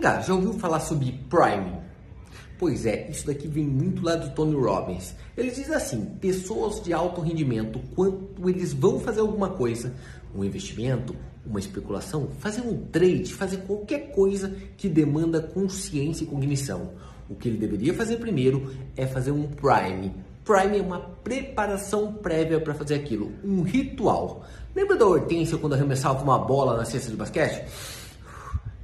Cá, já ouviu falar sobre Prime? Pois é, isso daqui vem muito lá do Tony Robbins. Ele diz assim: pessoas de alto rendimento, quando eles vão fazer alguma coisa, um investimento, uma especulação, fazer um trade, fazer qualquer coisa que demanda consciência e cognição. O que ele deveria fazer primeiro é fazer um Prime. Prime é uma preparação prévia para fazer aquilo, um ritual. Lembra da Hortência quando arremessava uma bola na cesta de basquete?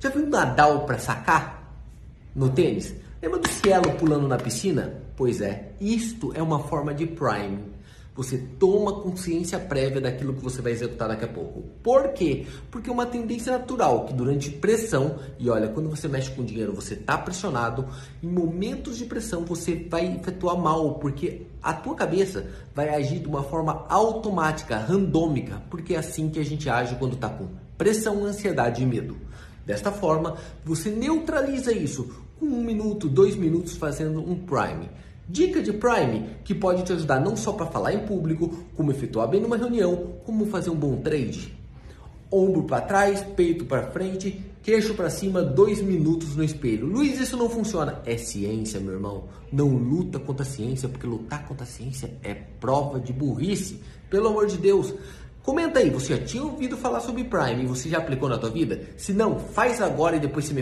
Já viu um Nadal para sacar no tênis? Lembra do Cielo pulando na piscina? Pois é, isto é uma forma de prime. Você toma consciência prévia daquilo que você vai executar daqui a pouco. Por quê? Porque é uma tendência natural que durante pressão, e olha, quando você mexe com dinheiro, você está pressionado, em momentos de pressão você vai efetuar mal, porque a tua cabeça vai agir de uma forma automática, randômica, porque é assim que a gente age quando está com pressão, ansiedade e medo. Desta forma, você neutraliza isso com um minuto, dois minutos fazendo um prime. Dica de Prime que pode te ajudar não só para falar em público, como efetuar bem numa reunião, como fazer um bom trade. Ombro para trás, peito para frente, queixo para cima, dois minutos no espelho. Luiz, isso não funciona. É ciência, meu irmão. Não luta contra a ciência, porque lutar contra a ciência é prova de burrice. Pelo amor de Deus. Comenta aí, você já tinha ouvido falar sobre Prime e você já aplicou na tua vida? Se não, faz agora e depois você me